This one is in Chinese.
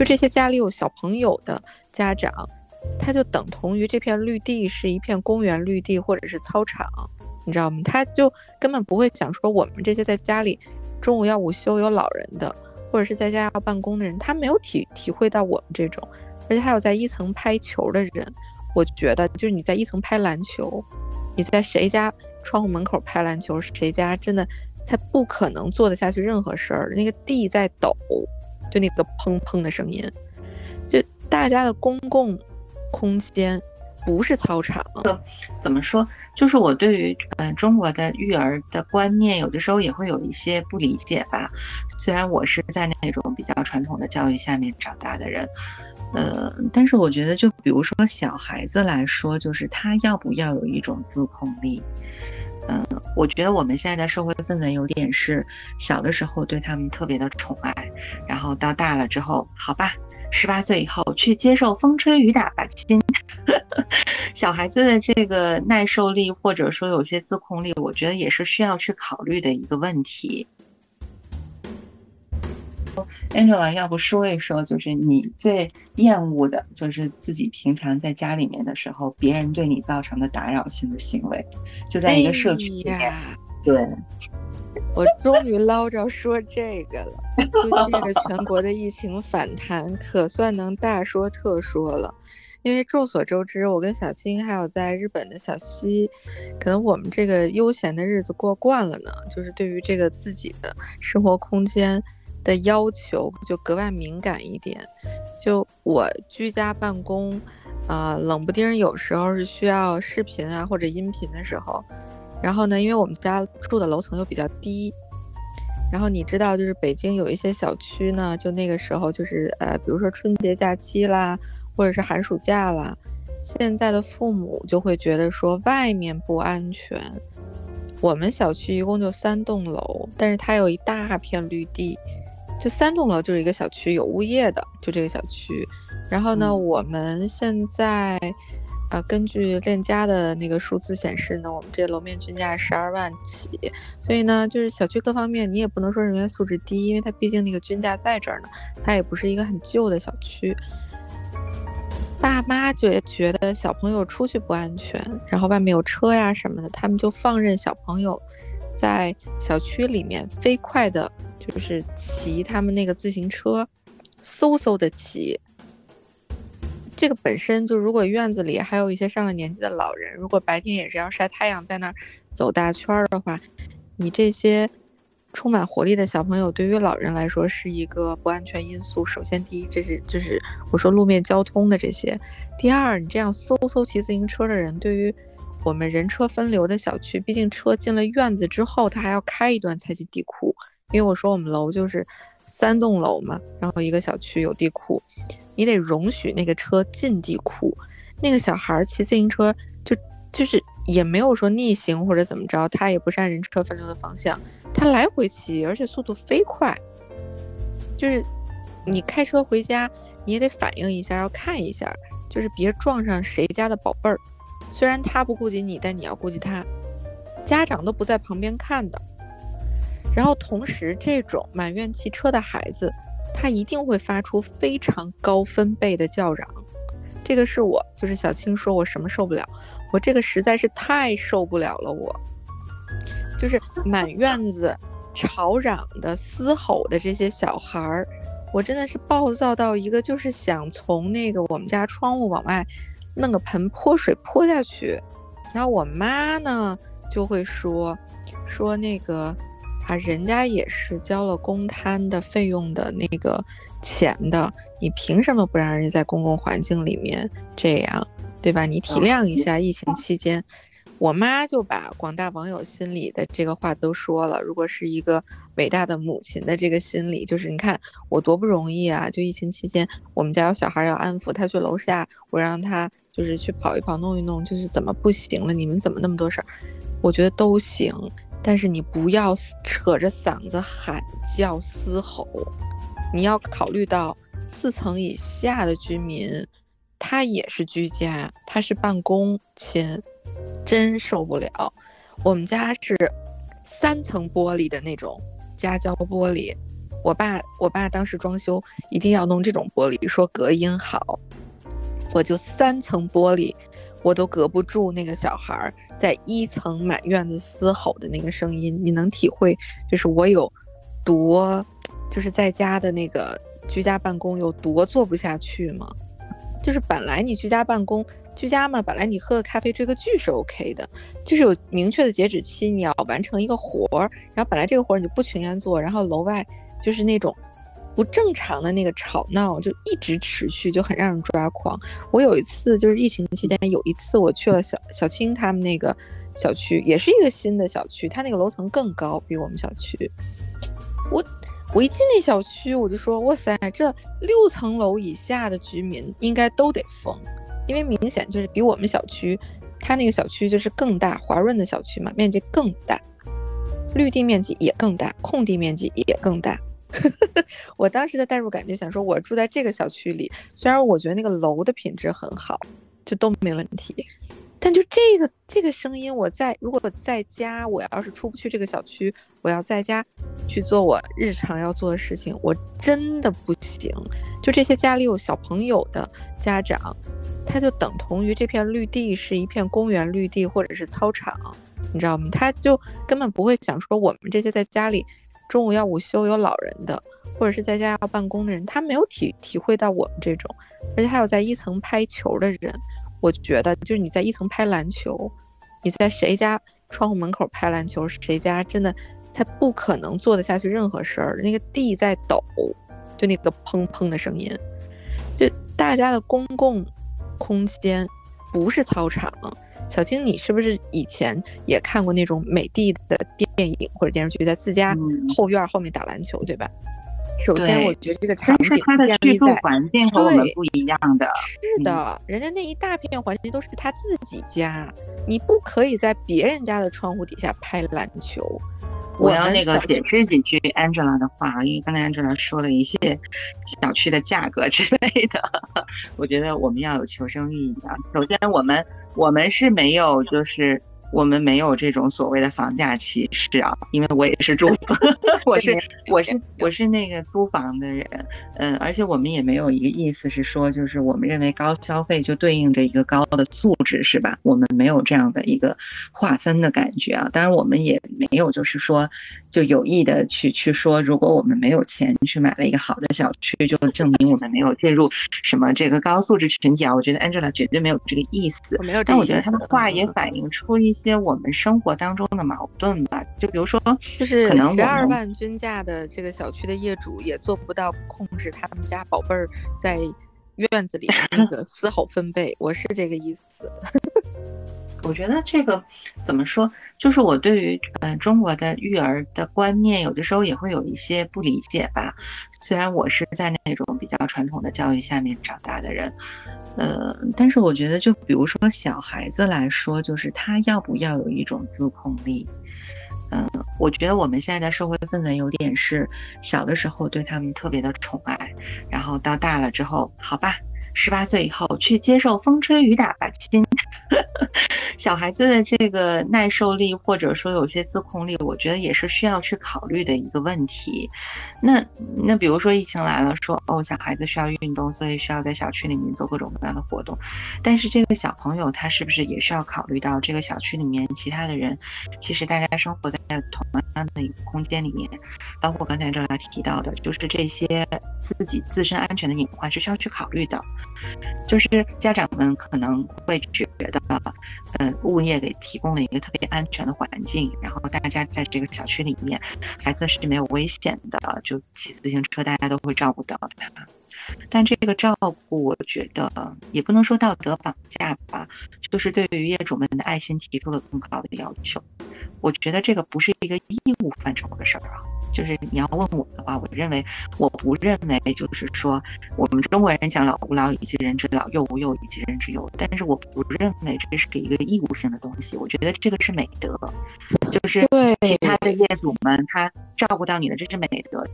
就这些家里有小朋友的家长，他就等同于这片绿地是一片公园绿地或者是操场，你知道吗？他就根本不会想说我们这些在家里中午要午休有老人的，或者是在家要办公的人，他没有体体会到我们这种，而且还有在一层拍球的人，我觉得就是你在一层拍篮球，你在谁家窗户门口拍篮球，谁家真的。他不可能做得下去任何事儿，那个地在抖，就那个砰砰的声音，就大家的公共空间不是操场。怎么说？就是我对于嗯中国的育儿的观念，有的时候也会有一些不理解吧。虽然我是在那种比较传统的教育下面长大的人，呃，但是我觉得，就比如说小孩子来说，就是他要不要有一种自控力？嗯，我觉得我们现在的社会氛围有点是小的时候对他们特别的宠爱，然后到大了之后，好吧，十八岁以后去接受风吹雨打吧亲。小孩子的这个耐受力或者说有些自控力，我觉得也是需要去考虑的一个问题。Angela，要不说一说，就是你最厌恶的，就是自己平常在家里面的时候，别人对你造成的打扰性的行为，就在一个社区里面。对，我终于捞着说这个了。就借着全国的疫情反弹，可算能大说特说了。因为众所周知，我跟小青还有在日本的小西，可能我们这个悠闲的日子过惯了呢，就是对于这个自己的生活空间。的要求就格外敏感一点。就我居家办公，啊，冷不丁有时候是需要视频啊或者音频的时候，然后呢，因为我们家住的楼层又比较低，然后你知道，就是北京有一些小区呢，就那个时候就是呃，比如说春节假期啦，或者是寒暑假啦，现在的父母就会觉得说外面不安全。我们小区一共就三栋楼，但是它有一大片绿地。就三栋楼就是一个小区，有物业的，就这个小区。然后呢，我们现在，呃，根据链家的那个数字显示呢，我们这楼面均价十二万起。所以呢，就是小区各方面你也不能说人员素质低，因为它毕竟那个均价在这儿呢，它也不是一个很旧的小区。爸妈觉觉得小朋友出去不安全，然后外面有车呀什么的，他们就放任小朋友在小区里面飞快的。就是骑他们那个自行车，嗖嗖的骑。这个本身就，如果院子里还有一些上了年纪的老人，如果白天也是要晒太阳，在那儿走大圈儿的话，你这些充满活力的小朋友，对于老人来说是一个不安全因素。首先，第一，这是就是我说路面交通的这些；第二，你这样嗖嗖骑自行车的人，对于我们人车分流的小区，毕竟车进了院子之后，他还要开一段才去地库。因为我说我们楼就是三栋楼嘛，然后一个小区有地库，你得容许那个车进地库。那个小孩骑自行车就就是也没有说逆行或者怎么着，他也不是按人车分流的方向，他来回骑，而且速度飞快。就是你开车回家，你也得反应一下，要看一下，就是别撞上谁家的宝贝儿。虽然他不顾及你，但你要顾及他。家长都不在旁边看的。然后同时，这种满院骑车的孩子，他一定会发出非常高分贝的叫嚷。这个是我，就是小青说，我什么受不了？我这个实在是太受不了了。我就是满院子吵嚷的、嘶吼的这些小孩儿，我真的是暴躁到一个，就是想从那个我们家窗户往外弄个盆泼水泼下去。然后我妈呢就会说说那个。啊，人家也是交了公摊的费用的那个钱的，你凭什么不让人家在公共环境里面这样，对吧？你体谅一下，疫情期间，我妈就把广大网友心里的这个话都说了。如果是一个伟大的母亲的这个心理，就是你看我多不容易啊！就疫情期间，我们家有小孩要安抚，他去楼下，我让他就是去跑一跑、弄一弄，就是怎么不行了？你们怎么那么多事儿？我觉得都行。但是你不要扯着嗓子喊叫嘶吼，你要考虑到四层以下的居民，他也是居家，他是办公亲，真受不了。我们家是三层玻璃的那种夹胶玻璃，我爸我爸当时装修一定要弄这种玻璃，说隔音好，我就三层玻璃。我都隔不住那个小孩在一层满院子嘶吼的那个声音，你能体会就是我有多，就是在家的那个居家办公有多做不下去吗？就是本来你居家办公居家嘛，本来你喝个咖啡追个剧是 OK 的，就是有明确的截止期，你要完成一个活儿，然后本来这个活儿你就不群烟做，然后楼外就是那种。不正常的那个吵闹就一直持续，就很让人抓狂。我有一次就是疫情期间，有一次我去了小小青他们那个小区，也是一个新的小区，它那个楼层更高，比我们小区。我我一进那小区，我就说哇塞，这六层楼以下的居民应该都得疯，因为明显就是比我们小区，它那个小区就是更大，华润的小区嘛，面积更大，绿地面积也更大，空地面积也更大。我当时的代入感就想说，我住在这个小区里，虽然我觉得那个楼的品质很好，就都没问题，但就这个这个声音，我在如果在家，我要是出不去这个小区，我要在家去做我日常要做的事情，我真的不行。就这些家里有小朋友的家长，他就等同于这片绿地是一片公园绿地或者是操场，你知道吗？他就根本不会想说我们这些在家里。中午要午休有老人的，或者是在家要办公的人，他没有体体会到我们这种，而且还有在一层拍球的人，我觉得就是你在一层拍篮球，你在谁家窗户门口拍篮球，谁家真的他不可能做得下去任何事儿，那个地在抖，就那个砰砰的声音，就大家的公共空间不是操场。小青，你是不是以前也看过那种美的的电影或者电视剧，在自家后院后面打篮球，对吧？首先，我觉得这个场景建立在环境和我们不一样的。是的，人家那一大片环境都是他自己家，你不可以在别人家的窗户底下拍篮球。我要那个解释几句 Angela 的话，因为刚才 Angela 说了一些小区的价格之类的，我觉得我们要有求生欲一样。首先，我们我们是没有就是。我们没有这种所谓的房价歧视啊，因为我也是住，我是我是我是那个租房的人，嗯，而且我们也没有一个意思是说，就是我们认为高消费就对应着一个高的素质，是吧？我们没有这样的一个划分的感觉啊。当然，我们也没有就是说，就有意的去去说，如果我们没有钱去买了一个好的小区，就证明我们没有进入什么这个高素质群体啊。我觉得 Angela 绝对没有这个意思，没有。但我觉得他的话也反映出一。些我们生活当中的矛盾吧，就比如说，就是可能十二万均价的这个小区的业主也做不到控制他们家宝贝儿在院子里那个 嘶吼分贝，我是这个意思。我觉得这个怎么说，就是我对于嗯中国的育儿的观念，有的时候也会有一些不理解吧。虽然我是在那种比较传统的教育下面长大的人。呃，但是我觉得，就比如说小孩子来说，就是他要不要有一种自控力？嗯，我觉得我们现在的社会氛围有点是小的时候对他们特别的宠爱，然后到大了之后，好吧。十八岁以后去接受风吹雨打吧亲，小孩子的这个耐受力或者说有些自控力，我觉得也是需要去考虑的一个问题。那那比如说疫情来了，说哦小孩子需要运动，所以需要在小区里面做各种各样的活动，但是这个小朋友他是不是也需要考虑到这个小区里面其他的人，其实大家生活在同样的一个空间里面，包括刚才这来提到的，就是这些自己自身安全的隐患是需要去考虑的。就是家长们可能会觉觉得，呃，物业给提供了一个特别安全的环境，然后大家在这个小区里面，孩子是没有危险的，就骑自行车，大家都会照顾到他。但这个照顾，我觉得也不能说道德绑架吧，就是对于业主们的爱心提出了更高的要求。我觉得这个不是一个义务范畴的事儿啊。就是你要问我的话，我认为我不认为，就是说我们中国人讲老吾老以及人之老，幼吾幼以及人之幼。但是我不认为这是一个义务性的东西，我觉得这个是美德，就是其他的业主们他照顾到你的，这是美德。